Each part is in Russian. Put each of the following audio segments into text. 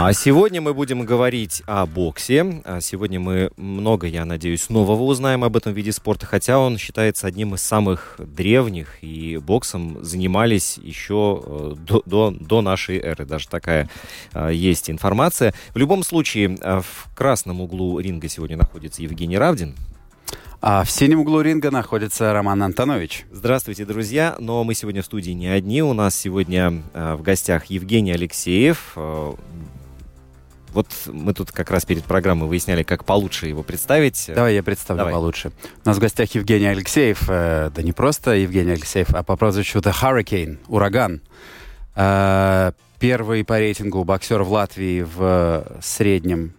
А сегодня мы будем говорить о боксе. А сегодня мы много, я надеюсь, нового узнаем об этом виде спорта, хотя он считается одним из самых древних, и боксом занимались еще э, до, до, до нашей эры. Даже такая а, есть информация. В любом случае, а, в красном углу ринга сегодня находится Евгений Равдин. А в синем углу ринга находится Роман Антонович. Здравствуйте, друзья. Но мы сегодня в студии не одни. У нас сегодня э, в гостях Евгений Алексеев. Вот мы тут как раз перед программой выясняли, как получше его представить. Давай я представлю Давай. получше. У нас в гостях Евгений Алексеев. э, да не просто Евгений Алексеев, а по прозвищу The Hurricane, ураган. Э, первый по рейтингу боксер в Латвии в среднем,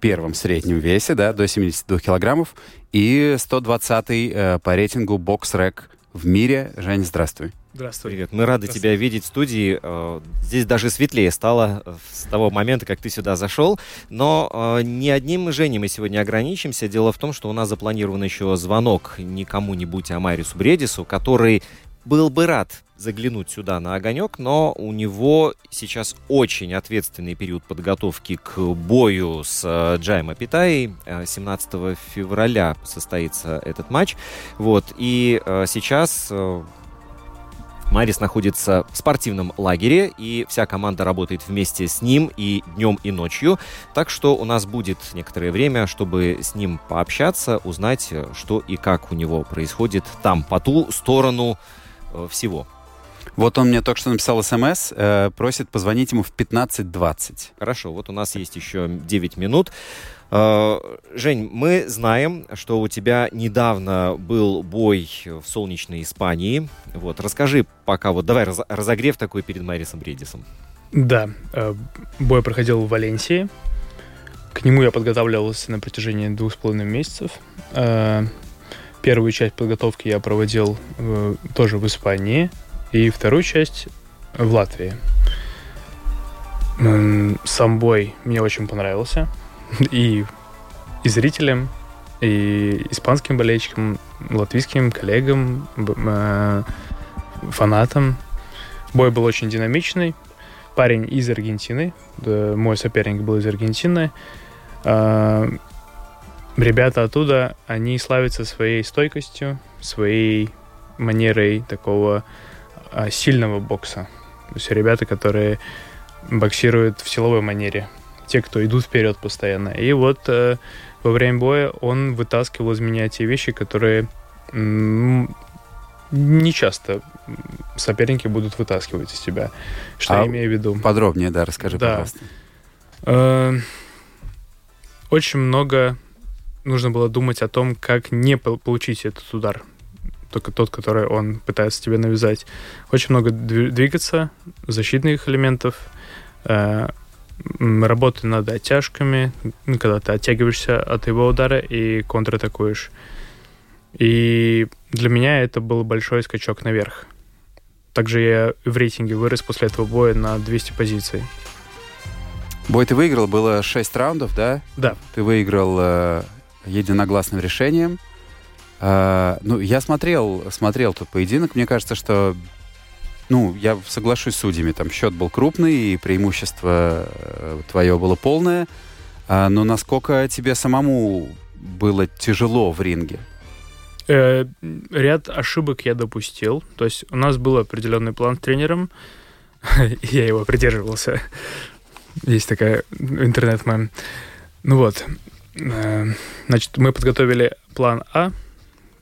первом среднем весе, да, до 72 килограммов. И 120-й э, по рейтингу бокс-рек в мире. Жень, здравствуй. Здравствуй. Привет, мы рады Здравствуй. тебя видеть в студии. Э, Здесь даже светлее стало э, с того момента, как ты сюда зашел. Но э, не одним Женей мы сегодня ограничимся. Дело в том, что у нас запланирован еще звонок не кому-нибудь, а Марису Бредису, который был бы рад заглянуть сюда на огонек, но у него сейчас очень ответственный период подготовки к бою с Джаем Апитаей. Э, 17 февраля состоится этот матч. Вот. И сейчас Марис находится в спортивном лагере, и вся команда работает вместе с ним и днем, и ночью. Так что у нас будет некоторое время, чтобы с ним пообщаться, узнать, э, что и как у него происходит там, по ту сторону э, всего. Вот он мне только что написал смс, э, просит позвонить ему в 15.20. Хорошо, вот у нас есть еще 9 минут. Э, Жень, мы знаем, что у тебя недавно был бой в солнечной Испании. Вот, расскажи пока, вот давай раз- разогрев такой перед Марисом Бредисом. Да, э, бой проходил в Валенсии. К нему я подготавливался на протяжении двух с половиной месяцев. Э, Первую часть подготовки я проводил э, тоже в Испании, и вторую часть в Латвии. Сам бой мне очень понравился. И, и зрителям, и испанским болельщикам, латвийским коллегам, э, фанатам. Бой был очень динамичный. Парень из Аргентины. да, Мой соперник был из Аргентины. А, Ребята оттуда, они славятся своей стойкостью, своей манерой такого а, сильного бокса. То есть ребята, которые боксируют в силовой манере. Те, кто идут вперед постоянно. И вот э, во время боя он вытаскивал из меня те вещи, которые не часто соперники будут вытаскивать из тебя. Что А я имею в виду? Подробнее, да, расскажи, Да. пожалуйста. Э, Очень много нужно было думать о том, как не пол- получить этот удар. Только тот, который он пытается тебе навязать. Очень много дви- двигаться, защитных элементов, э, работы над оттяжками, когда ты оттягиваешься от его удара и контратакуешь. И для меня это был большой скачок наверх. Также я в рейтинге вырос после этого боя на 200 позиций. Бой ты выиграл, было 6 раундов, да? Да. Ты выиграл э, единогласным решением. Э, ну, я смотрел, смотрел тот поединок. Мне кажется, что, ну, я соглашусь с судьями. Там счет был крупный, и преимущество э, твое было полное. А, но насколько тебе самому было тяжело в ринге? Э, ряд ошибок я допустил. То есть у нас был определенный план с тренером, я его придерживался. Есть такая интернет-мем. Ну вот. Э, Значит, мы подготовили план А,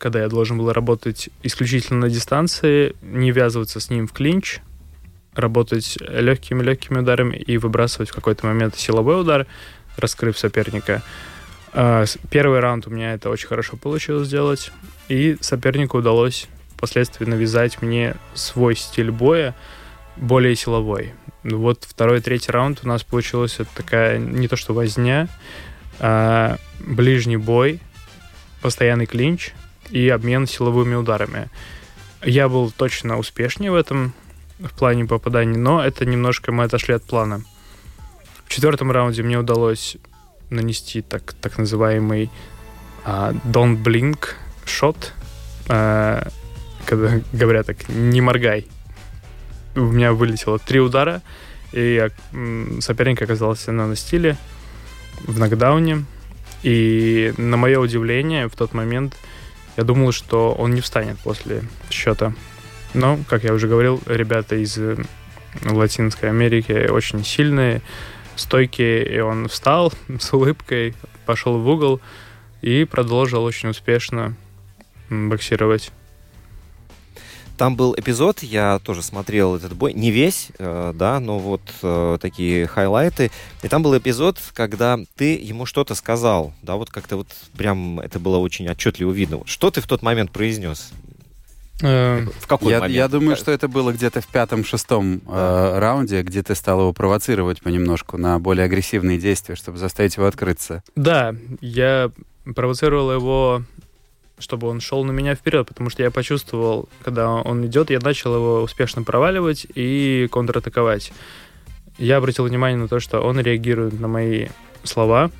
когда я должен был работать исключительно на дистанции, не ввязываться с ним в клинч, работать легкими-легкими ударами и выбрасывать в какой-то момент силовой удар, раскрыв соперника. А, Первый раунд у меня это очень хорошо получилось сделать, и сопернику удалось впоследствии навязать мне свой стиль боя, более силовой. Вот второй третий раунд у нас получилась это такая не то что возня, а ближний бой, постоянный клинч и обмен силовыми ударами. Я был точно успешнее в этом, в плане попаданий, но это немножко мы отошли от плана. В четвертом раунде мне удалось нанести так, так называемый а, Don't Blink шот, а, когда говорят так, не моргай. У меня вылетело три удара, и я, соперник оказался на настиле в нокдауне. И на мое удивление, в тот момент я думал, что он не встанет после счета. Но, как я уже говорил, ребята из э, Латинской Америки очень сильные, стойкие, и он встал с улыбкой, пошел в угол и продолжил очень успешно боксировать. Там был эпизод, я тоже смотрел этот бой, не весь, э, да, но вот э, такие хайлайты. И там был эпизод, когда ты ему что-то сказал, да, вот как-то вот прям это было очень отчетливо видно. Вот Что ты в тот момент произнес? Э, В какой Я, момент? я думаю, что это было где-то в пятом-шестом э, раунде, где ты стал его провоцировать понемножку на более агрессивные действия, чтобы заставить его открыться. Да, я провоцировал его, чтобы он шел на меня вперед, потому что я почувствовал, когда он идет, я начал его успешно проваливать и контратаковать. Я обратил внимание на то, что он реагирует на мои слова.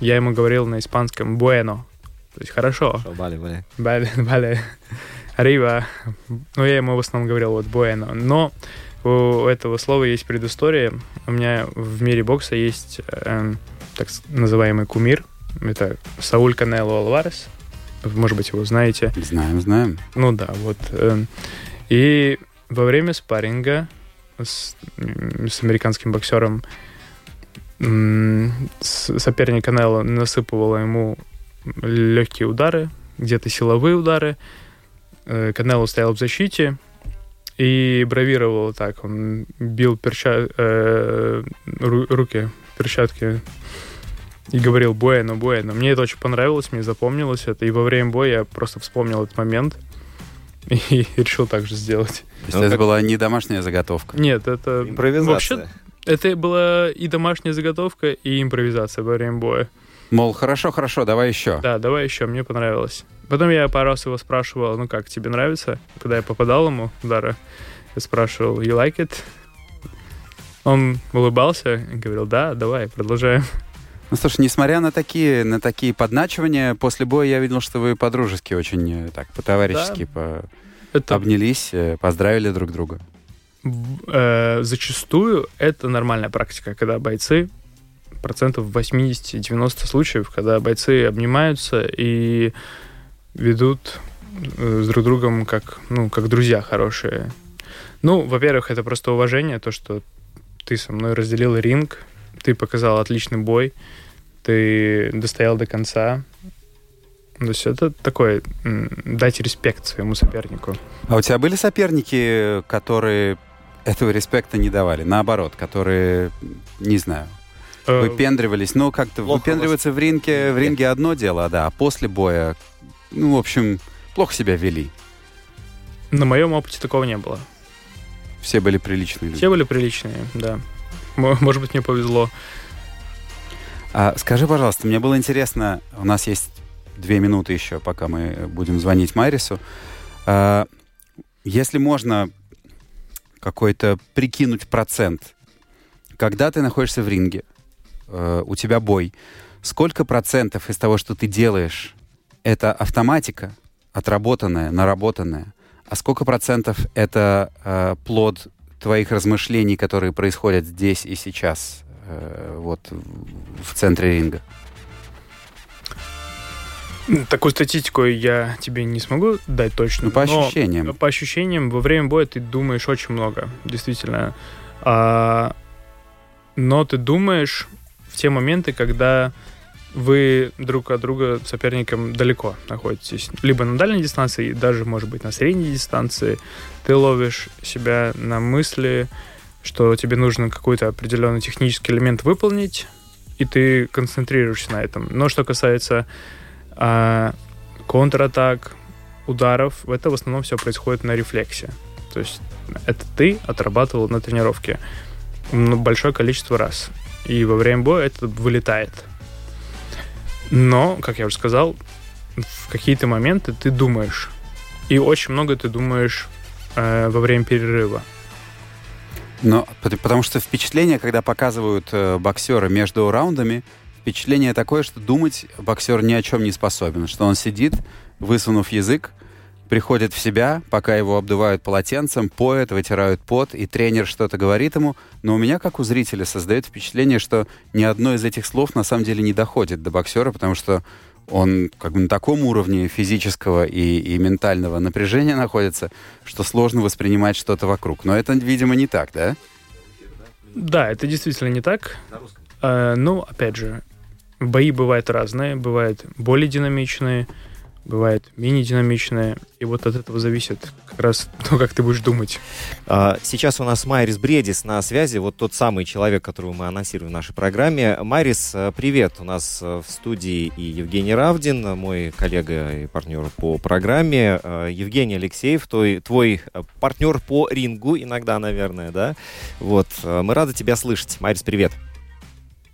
Я ему говорил на испанском «bueno», то есть «хорошо», Бали, бали. Vale, vale. Arriba. Ну, я ему в основном говорил вот bueno. Но у этого слова есть предыстория. У меня в мире бокса есть эм, так называемый кумир. Это Сауль Канело Алварес. Может быть, его знаете. Знаем, знаем. Ну да, вот. эм, И во время спарринга с, с американским боксером соперник Канело насыпывал ему легкие удары, где-то силовые удары. Э, Канело стоял в защите и бравировал так. Он бил перча... э, ру- руки, перчатки и говорил «Буэно, Буэно». Мне это очень понравилось, мне запомнилось это. И во время боя я просто вспомнил этот момент и решил так же сделать. То есть Ну, это как- была не домашняя заготовка. Нет, это... Импровизация. Вообще, это была и домашняя заготовка, и импровизация во время боя. Мол, хорошо, хорошо, давай еще. Да, давай еще, мне понравилось. Потом я пару раз его спрашивал, ну как, тебе нравится? Когда я попадал ему удары, я спрашивал, you like it? Он улыбался и говорил, да, давай, продолжаем. Ну, слушай, несмотря на такие, на такие подначивания, после боя я видел, что вы по-дружески очень э, так, по-товарищески по- Это обнялись, э, поздравили друг друга. э, зачастую это нормальная практика, когда бойцы процентов 80-90 случаев, когда бойцы обнимаются и ведут э, с друг другом как, ну, как друзья хорошие. Ну, во-первых, это просто уважение, то, что ты со мной разделил ринг, ты показал отличный бой, ты достоял до конца. То есть это такое, дать респект своему сопернику. А у тебя были соперники, которые этого респекта не давали? Наоборот, которые, не знаю, Э, выпендривались. Ну, как-то плохо выпендриваться в ринге, в ринге одно дело, да, а после боя, ну, в общем, плохо себя вели. На моем опыте такого не было. Все были приличные люди. Все были приличные, да. Мо- Может быть, мне повезло. А, скажи, пожалуйста, мне было интересно, у нас есть две минуты еще, пока мы будем звонить Майрису. А, если можно какой-то прикинуть процент, когда ты находишься в ринге, э, у тебя бой, сколько процентов из того, что ты делаешь, это автоматика, отработанная, наработанная, а сколько процентов это э, плод твоих размышлений, которые происходят здесь и сейчас, э, вот в центре ринга? Такую статистику я тебе не смогу дать точно. Ну, по но ощущениям. По ощущениям, во время боя ты думаешь очень много, действительно. А, но ты думаешь в те моменты, когда вы друг от друга соперником далеко находитесь. Либо на дальней дистанции, даже, может быть, на средней дистанции. Ты ловишь себя на мысли, что тебе нужно какой-то определенный технический элемент выполнить, и ты концентрируешься на этом. Но что касается а, контратак, ударов, это в основном все происходит на рефлексе. То есть это ты отрабатывал на тренировке большое количество раз. И во время боя это вылетает. Но, как я уже сказал, в какие-то моменты ты думаешь. И очень много ты думаешь э, во время перерыва. Но потому что впечатление, когда показывают э, боксера между раундами, впечатление такое, что думать боксер ни о чем не способен, что он сидит, высунув язык, приходит в себя, пока его обдувают полотенцем, поят, вытирают пот, и тренер что-то говорит ему. Но у меня, как у зрителя, создает впечатление, что ни одно из этих слов на самом деле не доходит до боксера, потому что он как бы на таком уровне физического и, и ментального напряжения находится, что сложно воспринимать что-то вокруг. Но это, видимо, не так, да? Да, это действительно не так. Э, ну, опять же, бои бывают разные, бывают более динамичные, бывает мини-динамичная, и вот от этого зависит как раз то, как ты будешь думать. А, сейчас у нас Майрис Бредис на связи, вот тот самый человек, которого мы анонсируем в нашей программе. Майрис, э, привет! У нас э, в студии и Евгений Равдин, мой коллега и партнер по программе, э, Евгений Алексеев, твой, твой партнер по рингу иногда, наверное, да? Вот, мы рады тебя слышать. Майрис, привет!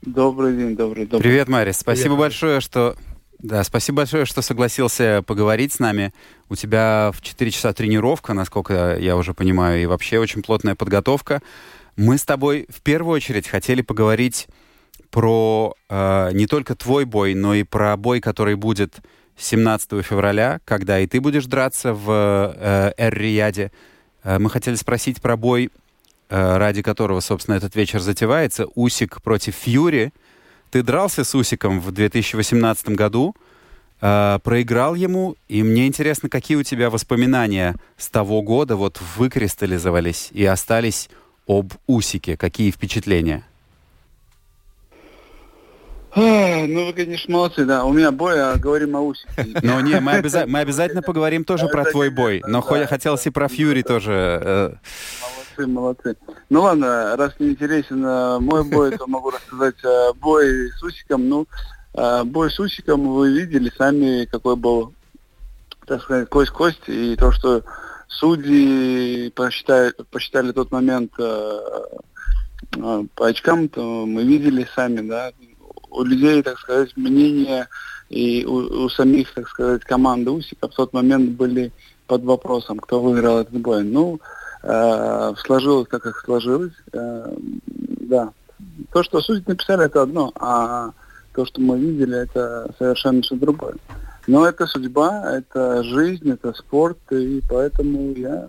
Добрый день, добрый, добрый. Привет, Марис. Спасибо Привет. большое, что да, спасибо большое, что согласился поговорить с нами. У тебя в 4 часа тренировка, насколько я уже понимаю, и вообще очень плотная подготовка. Мы с тобой в первую очередь хотели поговорить про э, не только твой бой, но и про бой, который будет 17 февраля, когда и ты будешь драться в э, Эр-Рияде. Э, мы хотели спросить про бой, э, ради которого, собственно, этот вечер затевается. Усик против Фьюри. Ты дрался с Усиком в 2018 году, э, проиграл ему, и мне интересно, какие у тебя воспоминания с того года вот выкристаллизовались и остались об Усике, какие впечатления? ну, вы, конечно, молодцы, да. У меня бой, а говорим о Усике. Ну, не, мы, обяза- мы обязательно поговорим тоже про твой бой. Но хотелось и про Фьюри тоже. Молодцы, молодцы. Ну ладно, раз не интересен э, мой бой, то могу рассказать э, бой с Усиком. Ну, э, бой с Усиком вы видели сами, какой был, так сказать, кость-кость, и то, что судьи посчитали, посчитали тот момент по очкам, то мы видели сами, да, у людей, так сказать, мнение и у, у самих, так сказать, команды Усика в тот момент были под вопросом, кто выиграл этот бой. Ну, э, сложилось так, как сложилось. Э, да. То, что судьи написали, это одно, а то, что мы видели, это совершенно что другое. Но это судьба, это жизнь, это спорт, и поэтому я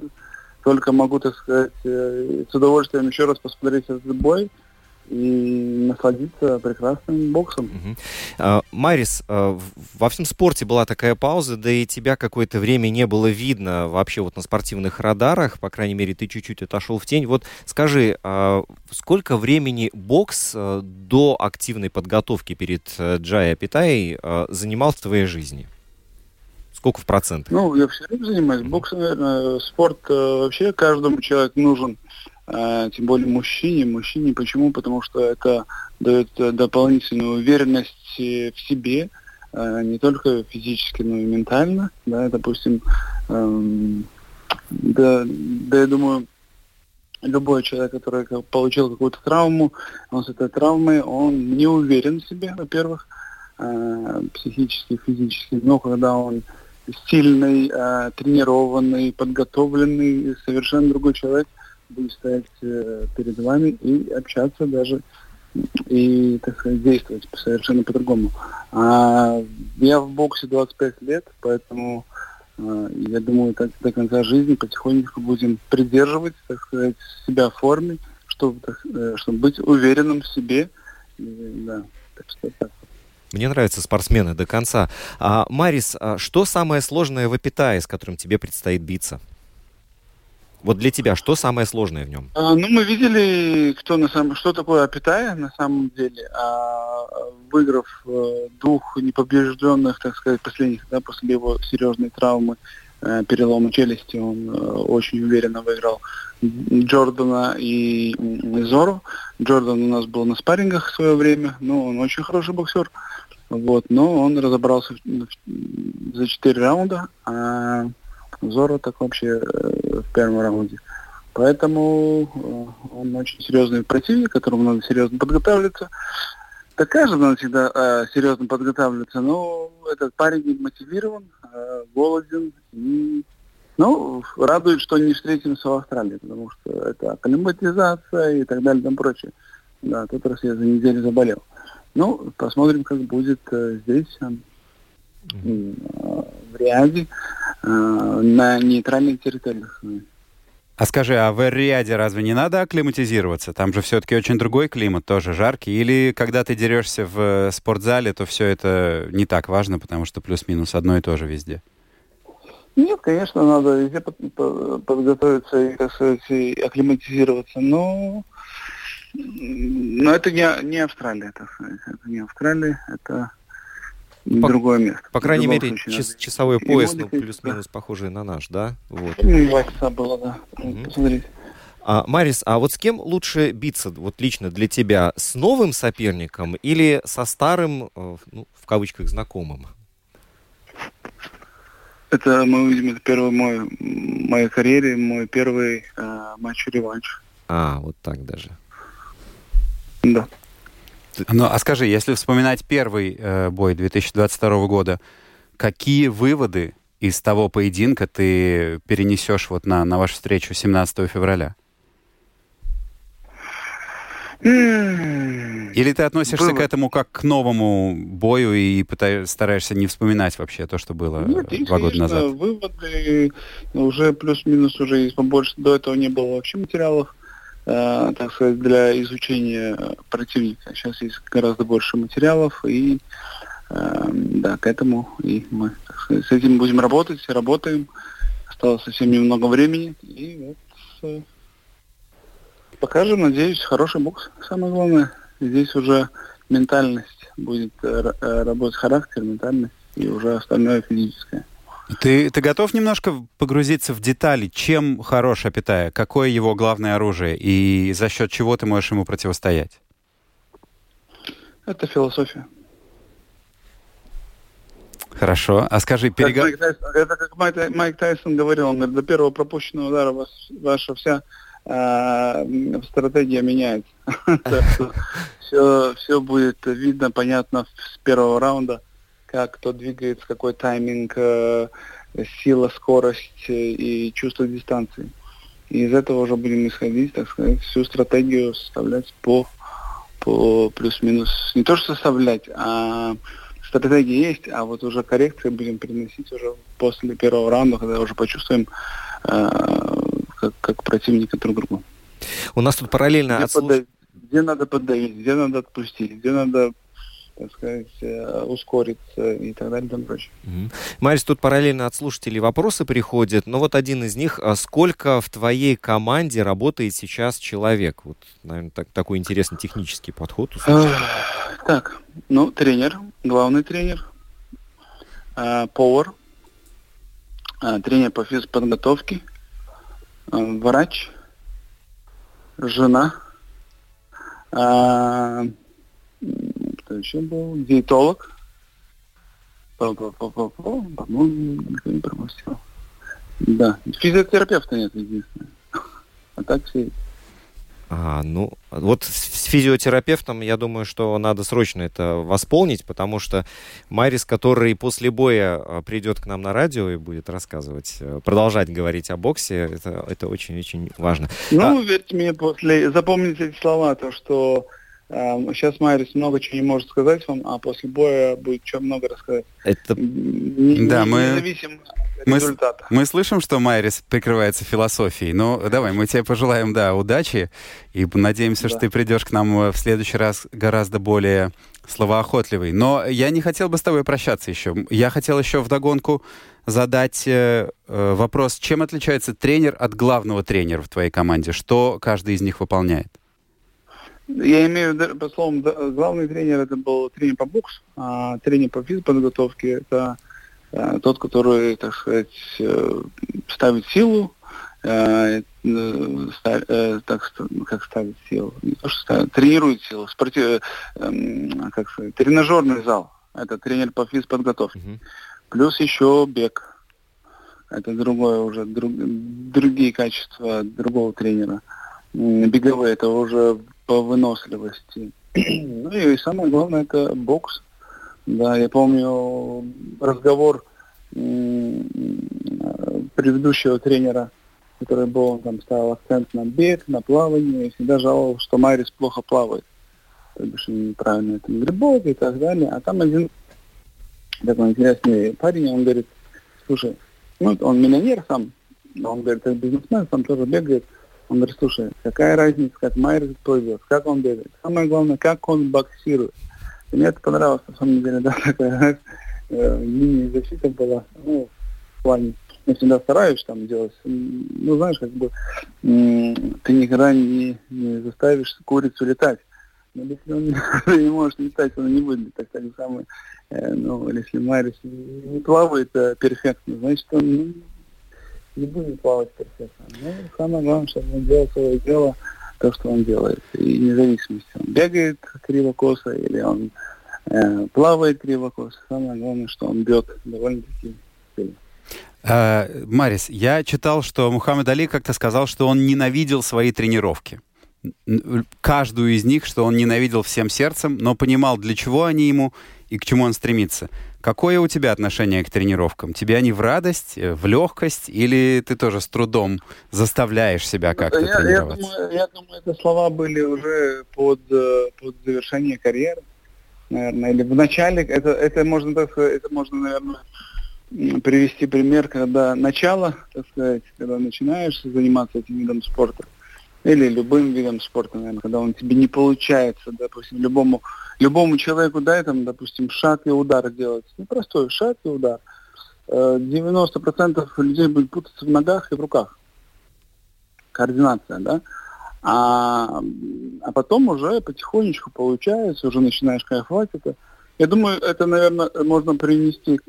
только могу, так сказать, э, с удовольствием еще раз посмотреть этот бой – и насладиться прекрасным боксом. Угу. Марис, а, во всем спорте была такая пауза, да и тебя какое-то время не было видно вообще вот на спортивных радарах, по крайней мере, ты чуть-чуть отошел в тень. Вот скажи, а, сколько времени бокс до активной подготовки перед Джай Апитай а, занимал в твоей жизни? Сколько в процентах? Ну, я все время занимаюсь. Бокс, наверное, спорт э, вообще каждому человеку нужен. Э, тем более мужчине. Мужчине почему? Потому что это дает э, дополнительную уверенность в себе, э, не только физически, но и ментально. Да, допустим, эм, да, да, я думаю, любой человек, который получил какую-то травму, он с этой травмой, он не уверен в себе, во-первых, э, психически, физически, но когда он сильный, э, тренированный, подготовленный, совершенно другой человек – будет стоять э, перед вами и общаться даже и, так сказать, действовать совершенно по-другому. А я в боксе 25 лет, поэтому э, я думаю, так до конца жизни потихонечку будем придерживать, так сказать, себя в форме, чтобы, так, э, чтобы быть уверенным в себе. И, да, так что так. Мне нравятся спортсмены до конца. А, Марис, а что самое сложное в Апитае, с которым тебе предстоит биться? Вот для тебя что самое сложное в нем? А, ну, мы видели, кто на самом, что такое Апитая на самом деле. А, выиграв э, двух непобежденных, так сказать, последних, да, после его серьезной травмы, э, перелома челюсти, он э, очень уверенно выиграл Джордана и, Зору. Джордан у нас был на спаррингах в свое время, но он очень хороший боксер. Вот, но он разобрался в- в- за четыре раунда, а Зоро так вообще э, в первом раунде. Поэтому э, он очень серьезный противник, которому надо серьезно подготавливаться. Да каждый надо всегда э, серьезно подготавливаться, но этот парень мотивирован, э, голоден и ну, радует, что не встретимся в Австралии, потому что это акклиматизация и так далее и тому прочее. Да, тот раз я за неделю заболел. Ну, посмотрим, как будет э, здесь, в Риаде, э, на нейтральных территориях. А скажи, а в Эр-Рияде разве не надо акклиматизироваться? Там же все-таки очень другой климат, тоже жаркий. Или когда ты дерешься в э, спортзале, то все это не так важно, потому что плюс-минус одно и то же везде? Нет, конечно, надо везде под- по- подготовиться и, так сказать, и акклиматизироваться, но, но это не, не Австралия, так сказать. Это не Австралия, это По- другое место. По крайней мере, час- часовой И пояс, ну, плюс-минус похожий на наш, да? Вот. Ну, два часа было, да. Посмотрите. А, Марис, а вот с кем лучше биться, вот лично для тебя, с новым соперником или со старым, э, ну, в кавычках, знакомым? Это мы увидим, это первый мой, в моей карьере, мой первый э, матч-реванш. А, вот так даже. Да. Ну, а скажи, если вспоминать первый э, бой 2022 года, какие выводы из того поединка ты перенесешь вот на, на вашу встречу 17 февраля? Или ты относишься Вывод. к этому как к новому бою и пытаешься, стараешься не вспоминать вообще то, что было Нет, э, и, два года назад? выводы уже плюс-минус уже есть побольше. До этого не было вообще материалов, э, так сказать, для изучения противника. Сейчас есть гораздо больше материалов, и э, да, к этому и мы так сказать, с этим будем работать, работаем. Осталось совсем немного времени, и вот э, покажем, надеюсь, хороший бокс. Самое главное, здесь уже ментальность будет э, э, работать характер, ментальность и уже остальное физическое. Ты, ты готов немножко погрузиться в детали, чем хорош Апитая, какое его главное оружие и за счет чего ты можешь ему противостоять? Это философия. Хорошо. А скажи, Тайсон- это как Майк, Тай- Майк Тайсон говорил, он говорит, до первого пропущенного удара вас- ваша вся м, стратегия меняется. все, все будет видно, понятно с первого раунда, как кто двигается, какой тайминг, э, сила, скорость э, и чувство дистанции. И из этого уже будем исходить, так сказать, всю стратегию составлять по, по плюс-минус. Не то, что составлять, а стратегия есть, а вот уже коррекции будем переносить уже после первого раунда, когда уже почувствуем, э, как, как противника друг другу. У нас тут параллельно Где, отслуш- подавить, где надо подавить, где надо отпустить, где надо, так сказать, э, ускориться и так далее и тому прочее. Мгм. Марис, тут параллельно от слушателей вопросы приходят, но вот один из них, а сколько в твоей команде работает сейчас человек? Вот, наверное, так- такой интересный технический подход. Так, ну, тренер, главный тренер, э, повар, э, тренер по физподготовке, э, врач, жена, э, кто еще был, диетолог, По- по- по- по- по- по-моему, никто не пропустил. Да, физиотерапевта нет единственное. А так все А, ну, вот с физиотерапевтом, я думаю, что надо срочно это восполнить, потому что Марис, который после боя а, придет к нам на радио и будет рассказывать, э, продолжать говорить о боксе, это, это очень-очень важно. Ну, верьте мне, после запомните эти слова, то, что Сейчас Майрис много чего не может сказать вам, а после боя будет что много рассказать. Это... Не, Да, не- мы- Независимо от мы результата. Мы слышим, что Майрис прикрывается философией. Ну, давай, мы тебе пожелаем, да, удачи. И надеемся, что Да. ты придешь к нам э, в следующий раз гораздо более словоохотливый. Но я не хотел бы с тобой прощаться еще. Я хотел еще вдогонку задать э, э, вопрос, чем отличается тренер от главного тренера в твоей команде? Что каждый из них выполняет? Я имею в виду, по словам, главный тренер это был тренер по боксу, а тренер по физподготовке это э, тот, который, так сказать, э, ставит силу, э, так, ну, как ставит силу, не то, что ставит, тренирует силу, спорти- э, эм, как сказать, тренажерный зал, это тренер по физподготовке. Мгм. Плюс еще бег. Это другое уже, друг- другие качества другого тренера. Беговые это уже по выносливости. Ну и самое главное это бокс. Да, я помню разговор предыдущего тренера, который был, он там ставил акцент на бег, на плавание, и всегда жаловался, что Майрис плохо плавает. То бишь неправильно это грибок и так далее. А там один такой интересный парень, он говорит, слушай, ну, он миллионер сам, но он говорит, как бизнесмен, сам тоже бегает. Он говорит, слушай, какая разница, как Майерс плывет, как он бегает. Самое главное, как он боксирует. И мне это понравилось, на самом деле, да, такая, э, линия защиты была, ну, в плане, я всегда стараюсь там делать, ну, знаешь, как бы, ты никогда не, не заставишь курицу летать. Но если он не может летать, он не будет летать. Так же самое, э, ну, если Майрис не плавает э, перфектно, значит, он ну, не будет плавать перфектно. Но самое главное, чтобы он делал свое дело, то, что он делает. И независимости, он бегает криво-косо или он э, плавает криво-косо. Самое главное, что он бьет довольно-таки сильно. Э, Марис, я читал, что Мухаммед Али как-то сказал, что он ненавидел свои тренировки. Каждую из них, что он ненавидел всем сердцем, но понимал, для чего они ему и к чему он стремится. Какое у тебя отношение к тренировкам? Тебе они в радость, э, в легкость, или ты тоже с трудом заставляешь себя как-то я, я, тренироваться? думаю, я думаю, это слова были уже под, э, под завершение карьеры, наверное, или в начале. Это, это можно так сказать, это можно, наверное, привести пример, когда начало, так сказать, когда начинаешь заниматься этим видом спорта, или любым видом спорта, наверное, когда он тебе не получается, допустим, любому, любому человеку, дай там, допустим, шаг и удар делать. Ну, простой шаг и удар. Э, 90% людей будет путаться в ногах и в руках. Координация, да? А, а потом уже потихонечку получается, уже начинаешь кайфовать это. Я думаю, это, наверное, можно привнести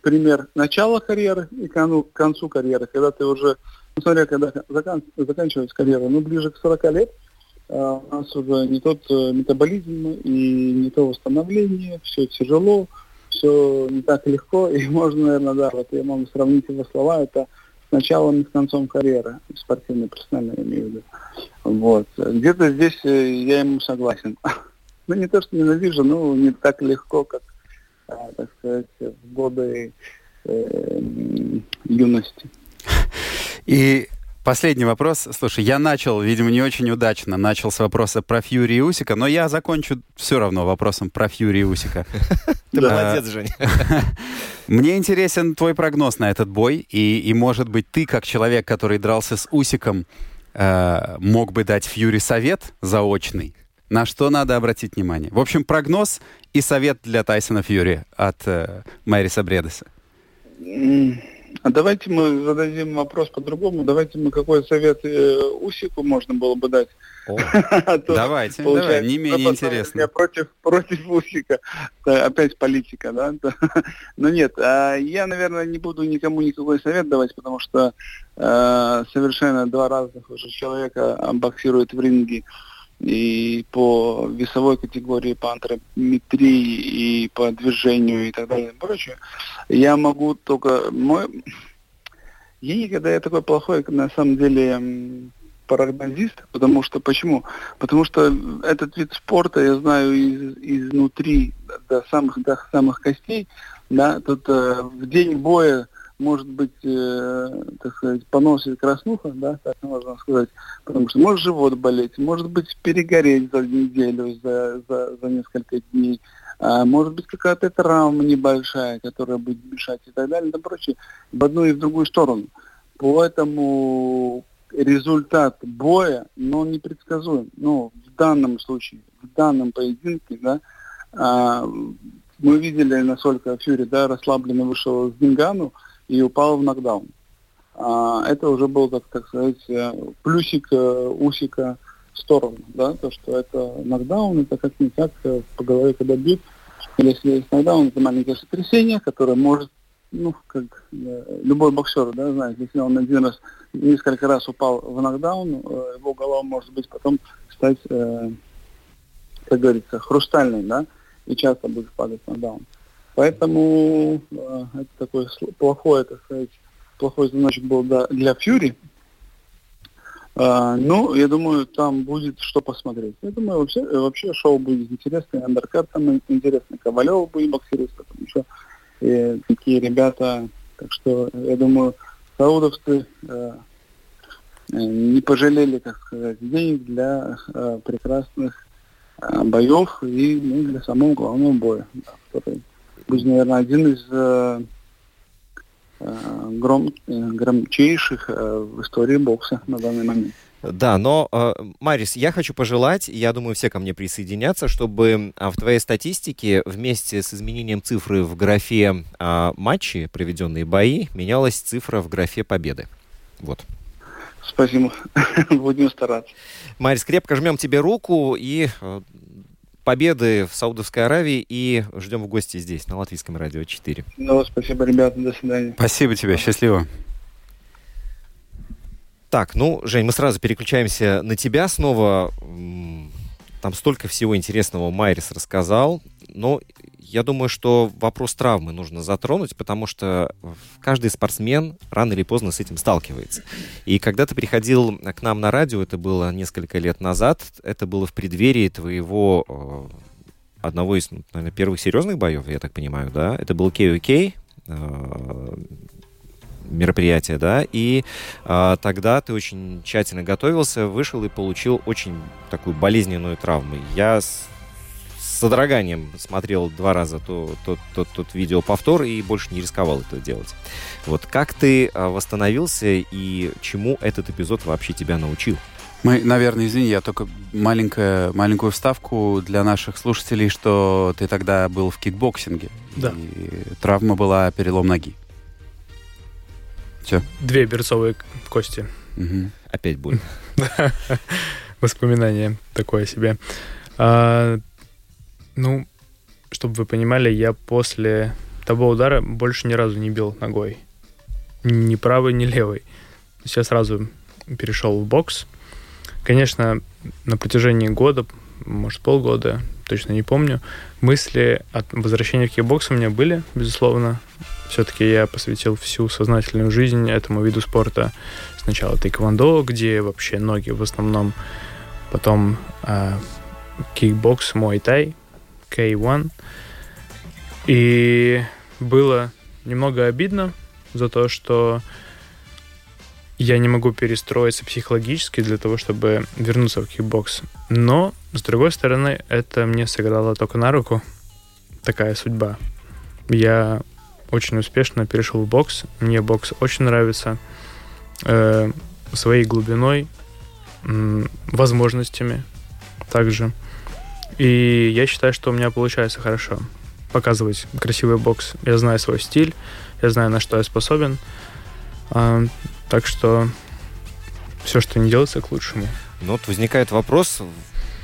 пример начала карьеры и к концу карьеры, когда ты уже, ну, смотря, когда закан- заканчивается карьера, ну, ближе к 40 лет, а, у нас уже не тот э, метаболизм и не то восстановление, все тяжело, все не так легко, и можно, наверное, да, вот я могу сравнить его слова, это с началом и с концом карьеры, спортивной, профессиональной, я имею в виду. Вот. Где-то здесь э, я ему согласен. Ну, не то, что ненавижу, но не так легко, как, а, так сказать, в годы э, юности. И последний вопрос. Слушай, я начал, видимо, не очень удачно, начал с вопроса про Фьюри и Усика, но я закончу все равно вопросом про Фьюри и Усика. Ты Да. молодец, Женя. Мне интересен твой прогноз на этот бой, и, и может быть, ты, как человек, который дрался с Усиком, э, мог бы дать Фьюри совет заочный, на что надо обратить внимание. В общем, прогноз и совет для Тайсона Фьюри от э, Мэриса Бредеса. М, А давайте мы зададим вопрос по-другому. Давайте мы какой совет э, Усику можно было бы дать. О, А Давайте, давай, не менее ну, интересно. Я против, против Усика. Опять политика, да? Но нет, а я, наверное, не буду никому никакой совет давать, потому что э, совершенно два разных уже человека боксируют в ринге и по весовой категории, по антропометрии, и по движению и так далее и прочее. Я могу только... Мой... Я никогда я такой плохой, на самом деле, м, прогнозист, потому что почему? Потому что этот вид спорта я знаю из, изнутри до самых до самых костей, да, тут э, в день боя может быть, э, так сказать, поносит краснуха, да, так можно сказать, потому что может живот болеть, может быть, перегореть за неделю, за, за, за несколько дней, а, может быть, какая-то травма небольшая, которая будет мешать и так далее, и прочее, в одну и в другую сторону. Поэтому результат боя, но он непредсказуем. Ну, в данном случае, в данном поединке, да, а, мы видели, насколько Фьюри, да, расслабленно вышел с Дингану и упал в нокдаун. А, это уже был, так, так сказать, э, плюсик э, усика в сторону, да, то, что это нокдаун, это как-никак э, по голове, когда бьют, если есть нокдаун, это маленькое сотрясение, которое может ну, как любой боксер, да, знает, если он один раз, несколько раз упал в нокдаун, его голова может быть потом стать, э, как говорится, хрустальной, да, и часто будет падать нокдаун. Поэтому э, это такой плохой, так сказать, плохой звоночек был для, Фьюри. Uh, ну, я думаю, там будет что посмотреть. Я думаю, вообще, вообще шоу будет интересное, андеркат там интересный, Ковалев будет боксировать, потом еще и такие ребята. Так что, я думаю, саудовцы э, э, не пожалели, так сказать, денег для э, прекрасных э, боев и ну, для самого главного боя, да, который будет, наверное, один из э, э гром, э, громчайших э, в истории бокса на данный момент. Да, но, э, Марис, я хочу пожелать, я думаю, все ко мне присоединятся, чтобы а, в твоей статистике вместе с изменением цифры в графе э, матчи, проведенные бои, менялась цифра в графе победы. Вот. Спасибо. Будем стараться. Марис, крепко жмем тебе руку и э, победы в Саудовской Аравии и ждем в гости здесь, на Латвийском радио 4. Ну, спасибо, ребята. До свидания. Спасибо тебе. Счастливо. Так, ну, Жень, мы сразу переключаемся на тебя снова. Там столько всего интересного Майрис рассказал. Но я думаю, что вопрос травмы нужно затронуть, потому что каждый спортсмен рано или поздно с этим сталкивается. И когда ты приходил к нам на радио, это было несколько лет назад, это было в преддверии твоего э, одного из, наверное, первых серьезных боев, я так понимаю, да? Это был KOK, мероприятие, да, и а, тогда ты очень тщательно готовился, вышел и получил очень такую болезненную травму. Я с, содроганием смотрел два раза то, то, то, тот видеоповтор и больше не рисковал это делать. Вот как ты а, восстановился и чему этот эпизод вообще тебя научил? Мы, наверное, извини, я только маленькая, маленькую вставку для наших слушателей, что ты тогда был в кикбоксинге. Да. И травма была перелом ноги. Все. Две берцовые кости. Угу. Опять боль. Воспоминание такое себе. А, ну, чтобы вы понимали, я после того удара больше ни разу не бил ногой. Ни правой, ни левой. Я сразу перешел в бокс. Конечно, на протяжении года, может, полгода, точно не помню, мысли от возвращения в кикбокс у меня были, безусловно. Все-таки я посвятил всю сознательную жизнь этому виду спорта. Сначала тайквондо, где вообще ноги в основном, потом э, кикбокс, муай-тай, K1. И было немного обидно за то, что я не могу перестроиться психологически для того, чтобы вернуться в кикбокс. Но, с другой стороны, это мне сыграло только на руку. Такая судьба. Я очень успешно перешел в бокс. Мне бокс очень нравится. Э, своей глубиной, э, возможностями также. И я считаю, что у меня получается хорошо показывать красивый бокс. Я знаю свой стиль, я знаю, на что я способен. Э, так что все, что не делается, к лучшему. Ну вот возникает вопрос,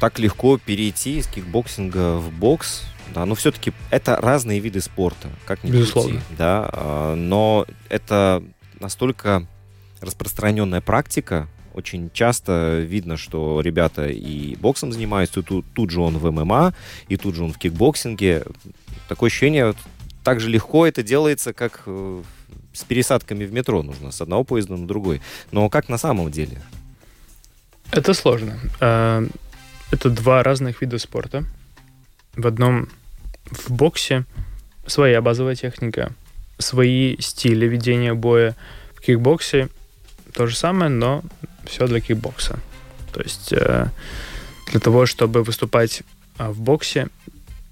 так легко перейти из кикбоксинга в бокс, да, но все-таки это разные виды спорта, как ни Безусловно. Крути, да, а, но это настолько распространенная практика, очень часто видно, что ребята и боксом занимаются, и тут, тут же он в ММА, и тут же он в кикбоксинге. Такое ощущение, так же легко это делается, как э, с пересадками в метро нужно, с одного поезда на другой. Но как на самом деле? Это сложно. А, это два разных вида спорта. В одном в боксе своя базовая техника, свои стили ведения боя. В кикбоксе то же самое, но все для кикбокса. То есть э, для того, чтобы выступать а, в боксе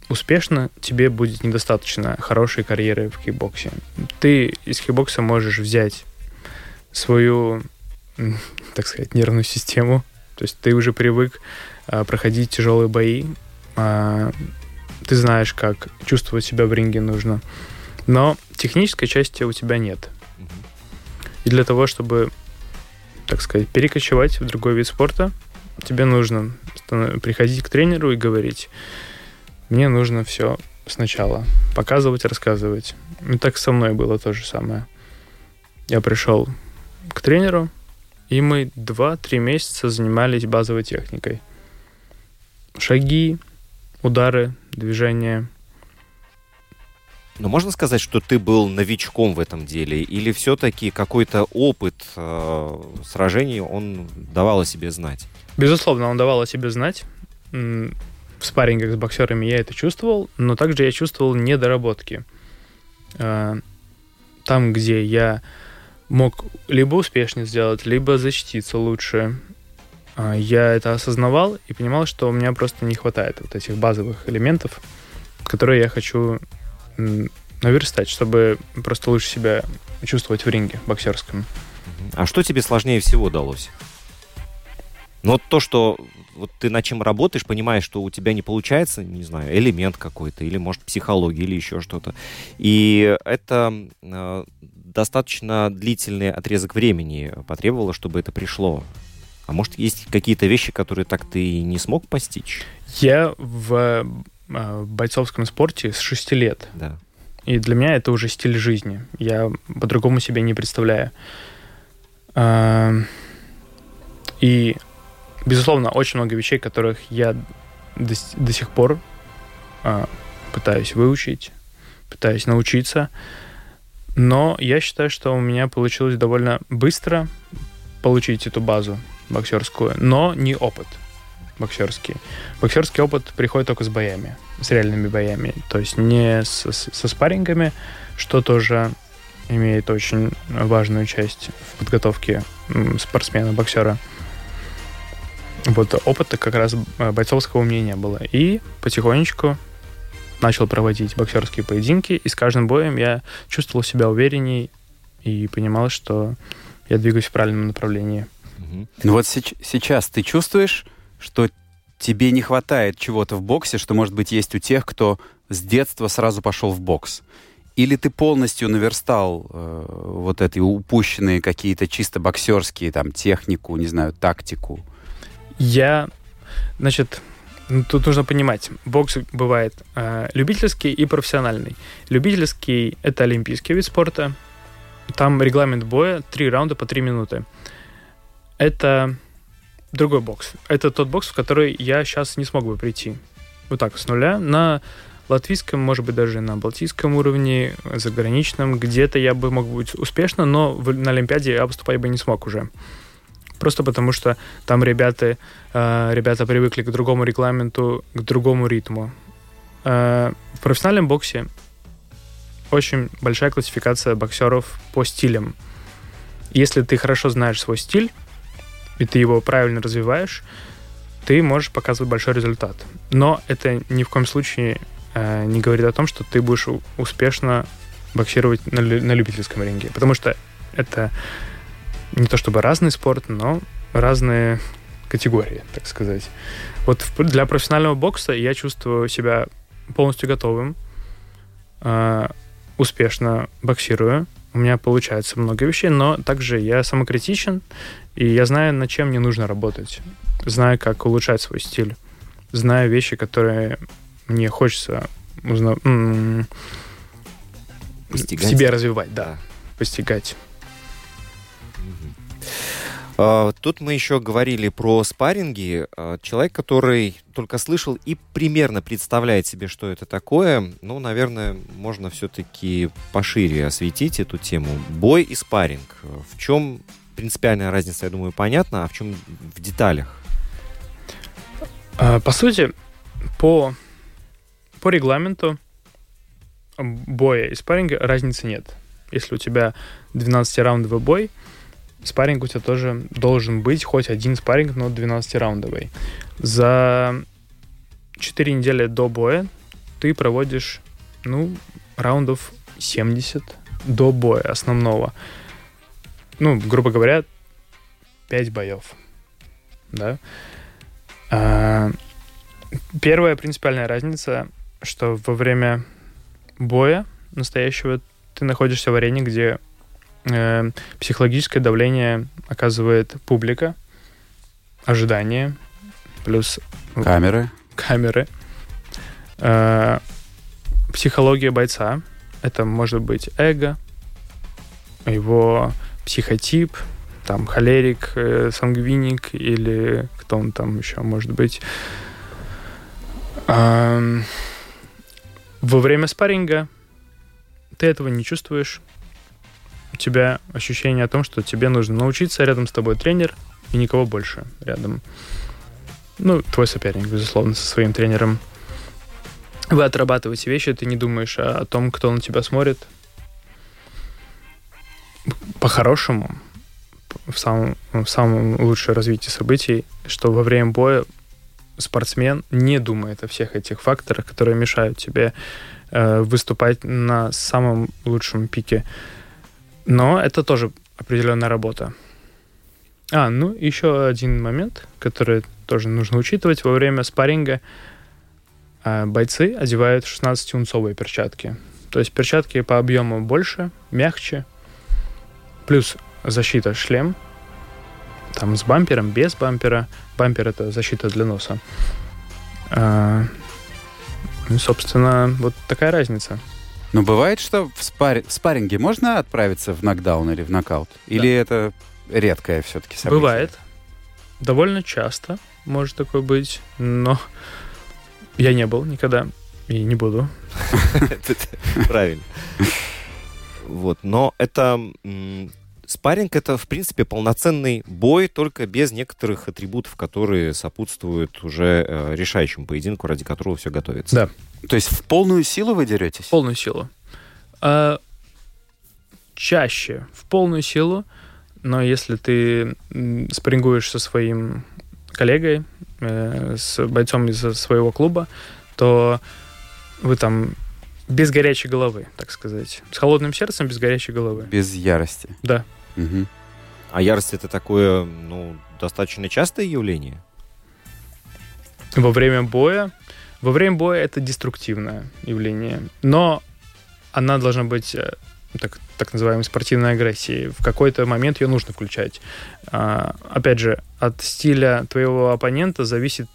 успешно, тебе будет недостаточно хорошей карьеры в кикбоксе. Ты из кикбокса можешь взять свою, так сказать, нервную систему. То есть ты уже привык а, проходить тяжелые бои. А, ты знаешь, как чувствовать себя в ринге нужно. Но технической части у тебя нет. И для того, чтобы, так сказать, перекочевать в другой вид спорта, тебе нужно приходить к тренеру и говорить, мне нужно все сначала показывать, рассказывать. И так со мной было то же самое. Я пришел к тренеру, и мы 2-3 месяца занимались базовой техникой. Шаги, удары, движения. Но можно сказать, что ты был новичком в этом деле, или все-таки какой-то опыт э, сражений он давал о себе знать? Безусловно, он давал о себе знать. В спаррингах с боксерами я это чувствовал, но также я чувствовал недоработки. Э, там, где я мог либо успешнее сделать, либо защититься лучше, я это осознавал и понимал, что у меня просто не хватает вот этих базовых элементов, которые я хочу наверстать, чтобы просто лучше себя чувствовать в ринге боксерском. А что тебе сложнее всего далось? Ну, вот то, что вот ты над чем работаешь, понимаешь, что у тебя не получается, не знаю, элемент какой-то, или, может, психология, или еще что-то. И это э, достаточно длительный отрезок времени потребовало, чтобы это пришло. А может, есть какие-то вещи, которые так ты не смог постичь? Я в э, бойцовском спорте с 6 лет. Да. И для меня это уже стиль жизни. Я по-другому себе не представляю. И безусловно, очень много вещей, которых я до, до сих пор э, пытаюсь выучить, пытаюсь научиться. Но я считаю, что у меня получилось довольно быстро получить эту базу боксерскую, но не опыт боксерский. Боксерский опыт приходит только с боями, с реальными боями, то есть не с, с, со спаррингами, что тоже имеет очень важную часть в подготовке спортсмена-боксера. Вот опыта как раз э, бойцовского у меня не было. И потихонечку начал проводить боксерские поединки, и с каждым боем я чувствовал себя уверенней и понимал, что я двигаюсь в правильном направлении. Ну вот сейчас ты чувствуешь, что тебе не хватает чего-то в боксе, что, может быть, есть у тех, кто с детства сразу пошел в бокс? Или ты полностью наверстал э, вот эти упущенные какие-то чисто боксерские, там, технику, не знаю, тактику? Я, значит, ну, тут нужно понимать, бокс бывает э, любительский и профессиональный. Любительский — это олимпийский вид спорта. Там регламент боя три раунда по три минуты. Это другой бокс. Это тот бокс, в который я сейчас не смог бы прийти. Вот так, с нуля. На латвийском, может быть, даже на балтийском уровне, заграничном. Где-то я бы мог быть успешно, но на Олимпиаде я поступать бы не смог уже. Просто потому что там ребята, э, ребята привыкли к другому регламенту, к другому ритму. Э, в профессиональном боксе очень большая классификация боксеров по стилям. Если ты хорошо знаешь свой стиль, и ты его правильно развиваешь, ты можешь показывать большой результат. Но это ни в коем случае э, не говорит о том, что ты будешь успешно боксировать на, на любительском ринге. Потому что это не то чтобы разный спорт, но разные категории, так сказать. Вот для профессионального бокса я чувствую себя полностью готовым, э, успешно боксирую. У меня получается много вещей, но также я самокритичен, и я знаю, над чем мне нужно работать. Знаю, как улучшать свой стиль. Знаю вещи, которые мне хочется узна... в себе развивать, да, постигать. А, тут мы еще говорили про спарринги. А, человек, который только слышал и примерно представляет себе, что это такое, ну, наверное, можно все-таки пошире осветить эту тему. Бой и спарринг. В чем принципиальная разница, я думаю, понятна, а в чем в деталях? А, по сути, по, по регламенту боя и спарринга разницы нет. Если у тебя 12-раундовый бой, спарринг у тебя тоже должен быть хоть один спарринг, но 12-раундовый. За 4 недели до боя ты проводишь, ну, раундов 70 до боя основного. Ну, грубо говоря, 5 боев. Да? А, первая принципиальная разница, что во время боя настоящего ты находишься в арене, где э, психологическое давление оказывает публика, ожидание, плюс Камеры. камеры, э, психология бойца. Это может быть эго, его психотип, там холерик, э, сангвиник или кто он там еще может быть. Ам, во время спарринга ты этого не чувствуешь. У тебя ощущение о том, что тебе нужно научиться, рядом с тобой тренер и никого больше рядом. Ну, твой соперник, безусловно, со своим тренером. Вы отрабатываете вещи, ты не думаешь о, о том, кто на тебя смотрит. По-хорошему, в самом, в самом лучшем развитии событий, что во время боя спортсмен не думает о всех этих факторах, которые мешают тебе э, выступать на самом лучшем пике. Но это тоже определенная работа. А, ну, еще один момент, который тоже нужно учитывать. Во время спарринга э, бойцы одевают 16-унцовые перчатки. То есть перчатки по объему больше, мягче, плюс защита шлем, там с бампером, без бампера. Бампер это защита для носа. А, ну, собственно, вот такая разница. Но бывает, что в, спар... в спарринге можно отправиться в нокдаун или в нокаут? Или это редкое все-таки событие? Бывает. Довольно часто может такое быть, но я не был никогда и не буду. Правильно. Вот, но это спарринг это, в принципе, полноценный бой, только без некоторых атрибутов, которые сопутствуют уже э, решающему поединку, ради которого все готовится. Да. То есть в полную силу вы деретесь? В полную силу. А, чаще в полную силу, но если ты м, спаррингуешь со своим коллегой, э, с бойцом из своего клуба, то вы там без горячей головы, так сказать. С холодным сердцем, без горячей головы. Без ярости. Да. Мгм. А ярость это такое, ну, достаточно частое явление. Во время боя. Во время боя это деструктивное явление. Но она должна быть э, так, так называемой спортивной агрессией. В какой-то момент ее нужно включать. А, опять же, от стиля твоего оппонента зависит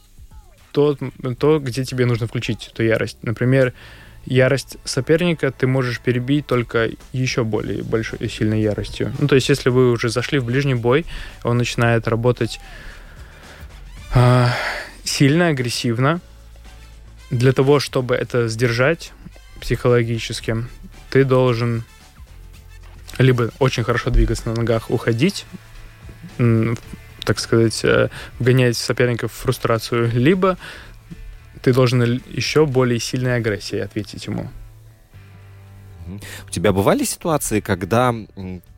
то, то, где тебе нужно включить эту ярость. Например, ярость соперника ты можешь перебить только еще более большой и сильной яростью. Ну, то есть, если вы уже зашли в ближний бой, он начинает работать а, сильно, агрессивно. Для того, чтобы это сдержать психологически, ты должен либо очень хорошо двигаться на ногах, уходить, так сказать, э, вгонять соперников в фрустрацию, либо ты должен еще более сильной агрессией ответить ему. У тебя бывали ситуации, когда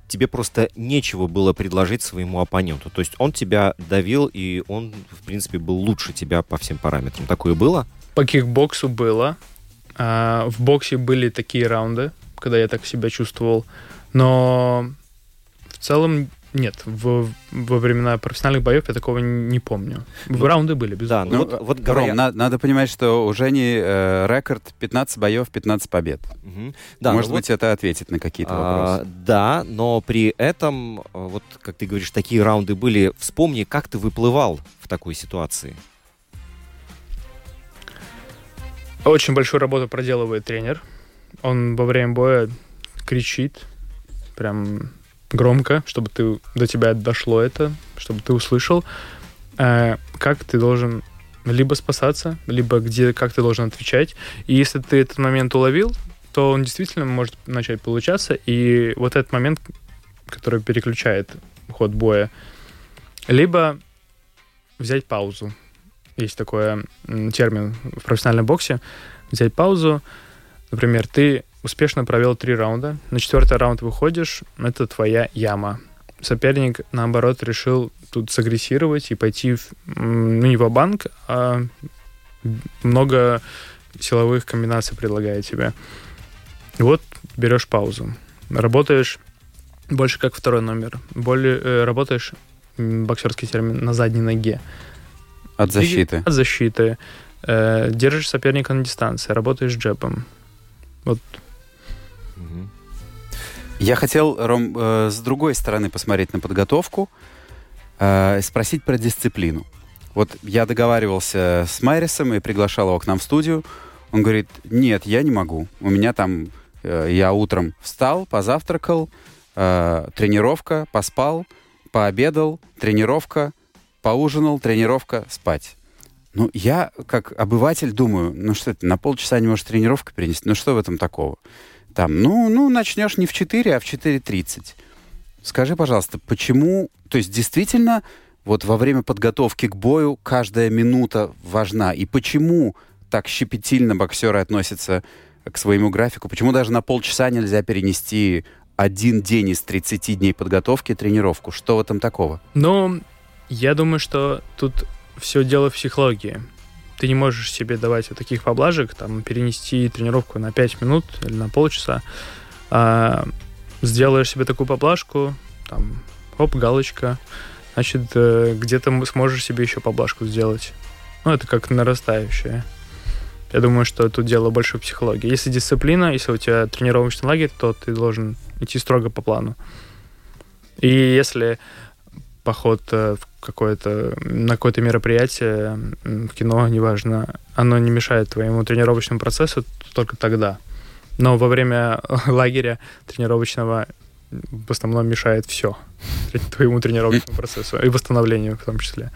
тебе просто нечего было предложить своему оппоненту? То есть он тебя давил, и он, в принципе, был лучше тебя по всем параметрам. Такое было? По кикбоксу было. А, в боксе были такие раунды, когда я так себя чувствовал. Но в целом нет. В- во времена профессиональных боев я такого не помню. В раунды были, Да, безусловно. ну Ну, вот, вот Ром, говоря... на- надо понимать, что у Жени э, рекорд 15 боев, 15 побед. Мгм. Да, ну Может вот, быть, это ответит на какие-то а, вопросы. да, но при этом, а, вот как ты говоришь, такие раунды были. Вспомни, как ты выплывал в такой ситуации. Очень большую работу проделывает тренер. Он во время боя кричит прям громко, чтобы ты, до тебя дошло это, чтобы ты услышал, э, как ты должен либо спасаться, либо где, как ты должен отвечать. И если ты этот момент уловил, то он действительно может начать получаться. И вот этот момент, который переключает ход боя, либо взять паузу. Есть такой термин в профессиональном боксе. Взять паузу. Например, ты успешно провел три раунда. На четвертый раунд выходишь, это твоя яма. Соперник, наоборот, решил тут сагрессировать и пойти, в, ну, не в банк а много силовых комбинаций предлагает тебе. И вот берешь паузу. Работаешь больше как второй номер. Более, э, работаешь, боксерский термин, на задней ноге. От защиты. И, от защиты. Э, держишь соперника на дистанции, работаешь джебом. Вот. Я хотел, Ром, э, с другой стороны посмотреть на подготовку, э, спросить про дисциплину. Вот я договаривался с Майрисом и приглашал его к нам в студию. Он говорит, нет, я не могу. У меня там, э, я утром встал, позавтракал, э, тренировка, поспал, пообедал, тренировка, поужинал, тренировка, спать. Ну, я, как обыватель, думаю, ну что это, на полчаса не может тренировка перенести? Ну, что в этом такого? Там, ну, ну начнешь не в 4, а в 4.30. Скажи, пожалуйста, почему... То есть, действительно, вот во время подготовки к бою каждая минута важна. И почему так щепетильно боксеры относятся к своему графику? Почему даже на полчаса нельзя перенести один день из 30 дней подготовки тренировку? Что в этом такого? Ну, я думаю, что тут все дело в психологии. Ты не можешь себе давать вот таких поблажек, там, перенести тренировку на 5 минут или на полчаса. А, сделаешь себе такую поблажку, там, оп, галочка, значит, э, где-то сможешь себе еще поблажку сделать. Ну, это как нарастающее. Я думаю, что тут дело больше в психологии. Если дисциплина, если у тебя тренировочный лагерь, то ты должен идти строго по плану. И если поход э, в какое-то, на какое-то мероприятие, в кино, неважно, оно не мешает твоему тренировочному процессу только тогда. Но во время лагеря тренировочного в основном мешает все твоему тренировочному процессу и восстановлению в том числе.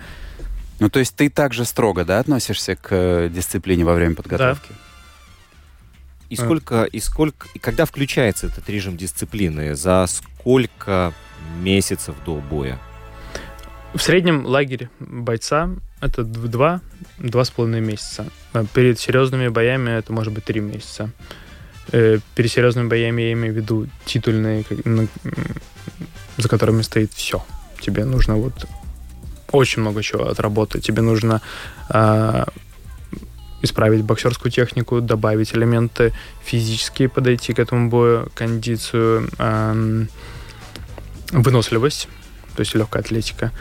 Ну, то есть ты также строго, да, относишься к э, дисциплине во время подготовки? Да. И сколько, и сколько, и когда включается этот режим дисциплины? За сколько месяцев до боя? В среднем лагерь бойца это два, два с половиной месяца. А перед серьезными боями это может быть три месяца. Э, перед серьезными боями я имею в виду титульные, за которыми стоит все. Тебе нужно вот очень много чего отработать. Тебе нужно э, исправить боксерскую технику, добавить элементы физические, подойти к этому бою, кондицию, э, выносливость, то есть легкая атлетика.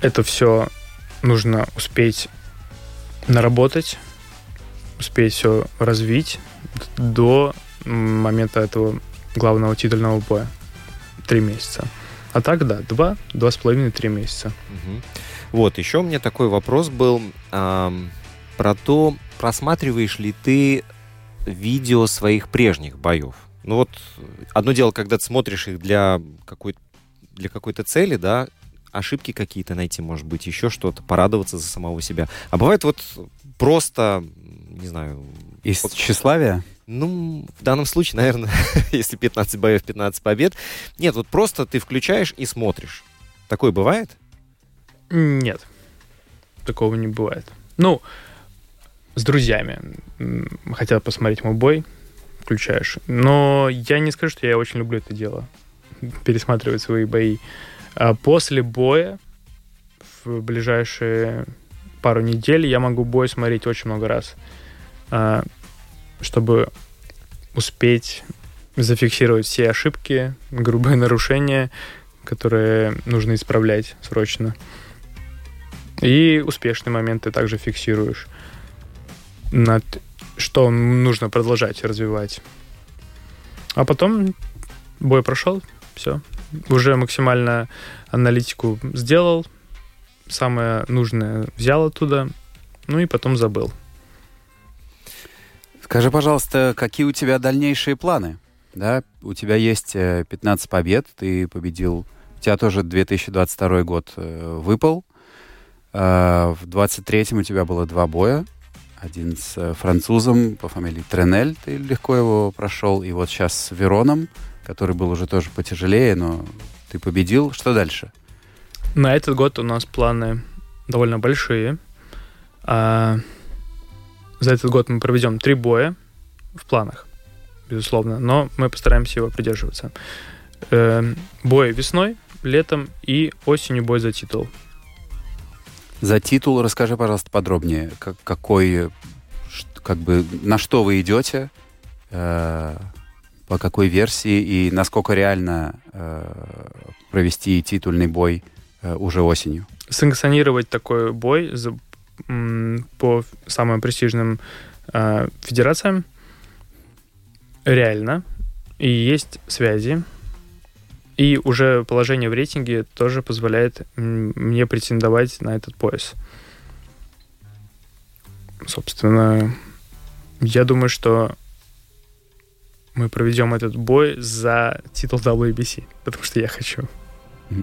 Это все нужно успеть наработать, успеть все развить до момента этого главного титульного боя. Три месяца. А так, да, два, два с половиной, три месяца. Вот, еще у меня такой вопрос был эм, про то, просматриваешь ли ты видео своих прежних боев. Ну вот, одно дело, когда ты смотришь их для какой-то для какой-то цели, да, ошибки какие-то найти, может быть, еще что-то, порадоваться за самого себя. А бывает вот просто, не знаю... Из тщеславия? Ну, в данном случае, наверное, если 15 боев, 15 побед. Нет, вот просто ты включаешь и смотришь. Такое бывает? Нет. Такого не бывает. Ну, с друзьями хотят посмотреть мой бой, включаешь. Но я не скажу, что я очень люблю это дело. Пересматривать свои бои. А после боя в ближайшие пару недель я могу бой смотреть очень много раз. А, чтобы успеть зафиксировать все ошибки, грубые нарушения, которые нужно исправлять срочно. И успешные моменты также фиксируешь. Над что нужно продолжать развивать. А потом бой прошел, все. Уже максимально аналитику сделал, самое нужное взял оттуда, ну и потом забыл. Скажи, пожалуйста, какие у тебя дальнейшие планы? Да, у тебя есть 15 э, побед, ты победил. У тебя тоже 2022 год э, выпал. Э, в 23-м у тебя было два боя. Один с французом по фамилии Тренель, ты легко его прошел. И вот сейчас с Вероном, который был уже тоже потяжелее, но ты победил. Что дальше? На этот год у нас планы довольно большие. А, за этот год мы проведем три боя в планах. безусловно, но мы постараемся его придерживаться. Э, бой весной, летом и осенью бой за титул. За титул расскажи, пожалуйста, подробнее. Как, какой, как бы, на что вы идете, э, по какой версии и насколько реально э, провести титульный бой э, уже осенью? Санкционировать такой бой за, м, по самым престижным э, федерациям реально. И есть связи. И уже положение в рейтинге тоже позволяет мне претендовать на этот пояс. Собственно, я думаю, что мы проведем этот бой за титул WBC, потому что я хочу.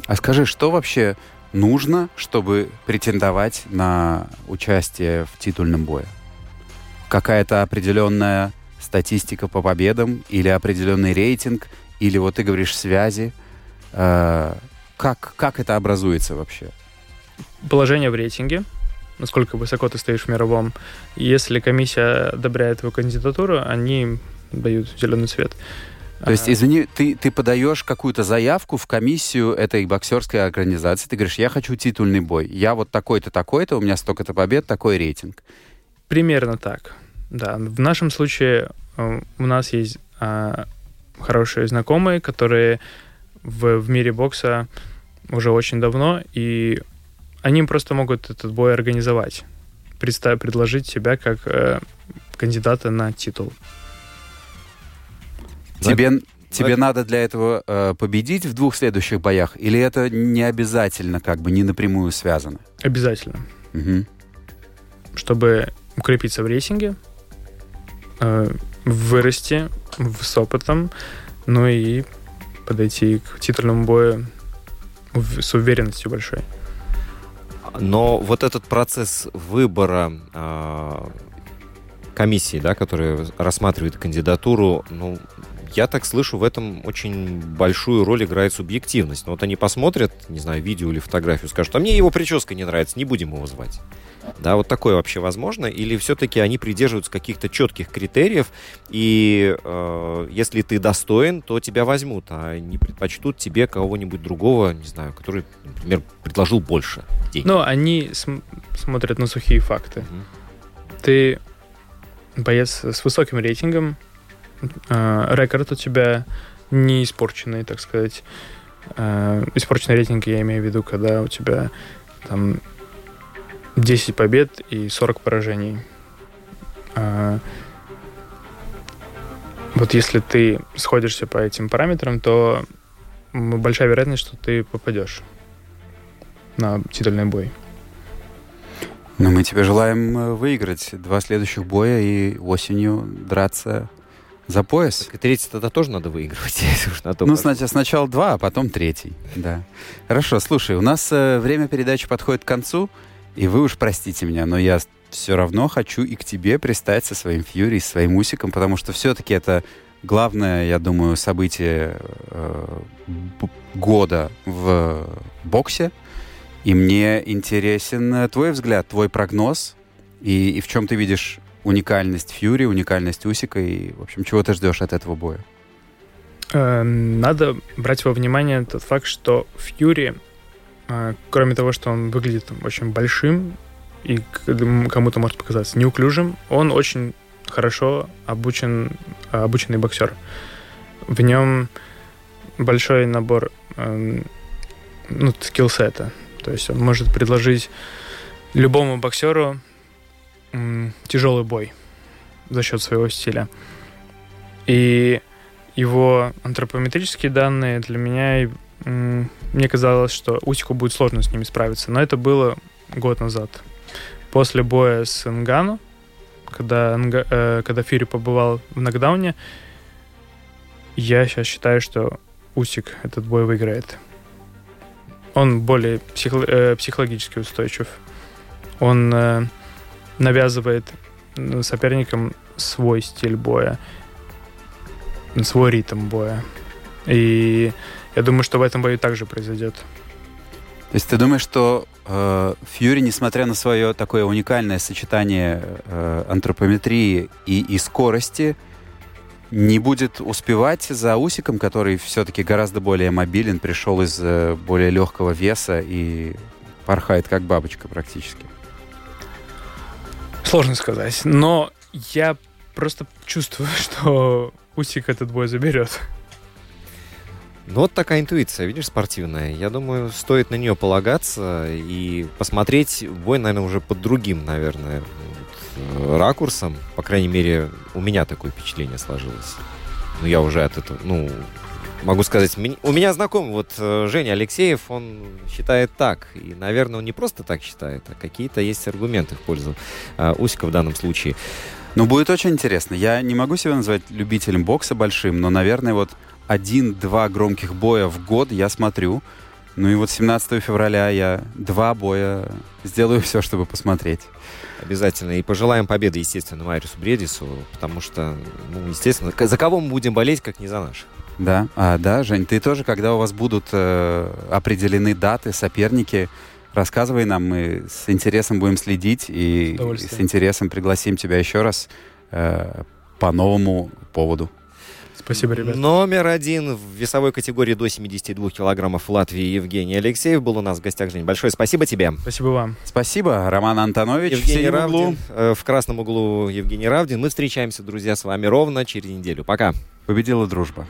А скажи, что вообще нужно, чтобы претендовать на участие в титульном бое? Какая-то определенная статистика по победам или определенный рейтинг, или вот ты говоришь связи? Э, как, как это образуется вообще? Положение в рейтинге, насколько высоко ты стоишь в мировом. Если комиссия одобряет твою кандидатуру, они дают зеленый свет. То есть, извини, ты, ты подаешь какую-то заявку в комиссию этой боксерской организации, ты говоришь, я хочу титульный бой, я вот такой-то, такой-то, у меня столько-то побед, такой рейтинг. Примерно так, да. В нашем случае э, у нас есть а, хорошие знакомые, которые в, в мире бокса уже очень давно, и они просто могут этот бой организовать, представь, предложить себя как э, кандидата на титул. Тебе, тебе надо для этого э, победить в двух следующих боях, или это не обязательно, как бы не напрямую связано? Обязательно. Угу. Чтобы укрепиться в рейсинге, э, вырасти с опытом, ну и подойти к титульному бою с уверенностью большой. Но вот этот процесс выбора э, комиссии, да, которая рассматривает кандидатуру, ну, я так слышу, в этом очень большую роль играет субъективность. Но вот они посмотрят, не знаю, видео или фотографию, скажут, а мне его прическа не нравится, не будем его звать. Да, вот такое вообще возможно? Или все-таки они придерживаются каких-то четких критериев, и э, если ты достоин, то тебя возьмут, а не предпочтут тебе кого-нибудь другого, не знаю, который, например, предложил больше денег? Ну, они см- смотрят на сухие факты. Угу. Ты боец с высоким рейтингом, э, рекорд у тебя не испорченный, так сказать. Э, испорченный рейтинг я имею в виду, когда у тебя там 10 побед и 40 поражений. Э, вот если ты сходишься по этим параметрам, то большая вероятность, что ты попадешь на титульный бой. Ну, мы тебе желаем э, выиграть два следующих боя и осенью драться за пояс. Так и третий тогда тоже надо выигрывать. на то ну, сначала, сначала два, а потом третий. Да. Хорошо, слушай, у нас э, время передачи подходит к концу, и вы уж простите меня, но я все равно хочу и к тебе пристать со своим фьюри, своим усиком, потому что все-таки это главное, я думаю, событие э, года в боксе. И мне интересен э, твой взгляд, твой прогноз, и, и в чем ты видишь уникальность Фьюри, уникальность Усика, и, в общем, чего ты ждешь от этого боя? Э, надо брать во внимание тот факт, что Фьюри, э, кроме того, что он выглядит очень большим и кому-то может показаться неуклюжим, он очень хорошо обучен, обученный боксер. В нем большой набор ну, скиллсета. То есть он может предложить любому боксеру тяжелый бой за счет своего стиля. И его антропометрические данные для меня мне казалось, что Усику будет сложно с ними справиться, но это было год назад. После боя с Нгану, когда, э, когда Фьюри побывал в нокдауне, я сейчас считаю, что Усик этот бой выиграет. Он более психо- э, психологически устойчив. Он э, навязывает соперникам свой стиль боя, свой ритм боя. И я думаю, что в этом бою также произойдет. То есть ты думаешь, что э, Фьюри, несмотря на свое такое уникальное сочетание э, антропометрии и, и скорости, не будет успевать за Усиком, который все-таки гораздо более мобилен, пришел из э, более легкого веса и порхает как бабочка практически. Сложно сказать, но я просто чувствую, что Усик этот бой заберет. Ну, вот такая интуиция, видишь, спортивная. Я думаю, стоит на нее полагаться и посмотреть бой, наверное, уже под другим, наверное, ракурсом. По крайней мере, у меня такое впечатление сложилось. Ну, я уже от этого, ну, могу сказать, у меня знакомый, вот э, Женя Алексеев, он считает так. И, наверное, он не просто так считает, а какие-то есть аргументы в пользу э, Усика в данном случае. Ну, будет очень интересно. Я не могу себя назвать любителем бокса большим, но, наверное, вот один-два громких боя в год я смотрю. Ну и вот 17 февраля я два боя сделаю все, чтобы посмотреть. Обязательно. И пожелаем победы, естественно, Майрису Бредису, потому что, ну, естественно, за кого мы будем болеть, как не за наших. Да, а, да, Жень, ты тоже, когда у вас будут э, определены даты, соперники, рассказывай нам, мы с интересом будем следить и, и с интересом пригласим тебя еще раз э, по новому поводу. Спасибо, ребят. Номер один в весовой категории до 72 килограммов в Латвии Евгений Алексеев был у нас в гостях. Жень, большое спасибо тебе. Спасибо вам. Спасибо, Роман Антонович. Евгений Равдин. Углу. Э, в красном углу Евгений Равдин. Мы встречаемся, друзья, с вами ровно через неделю. Пока. Победила дружба.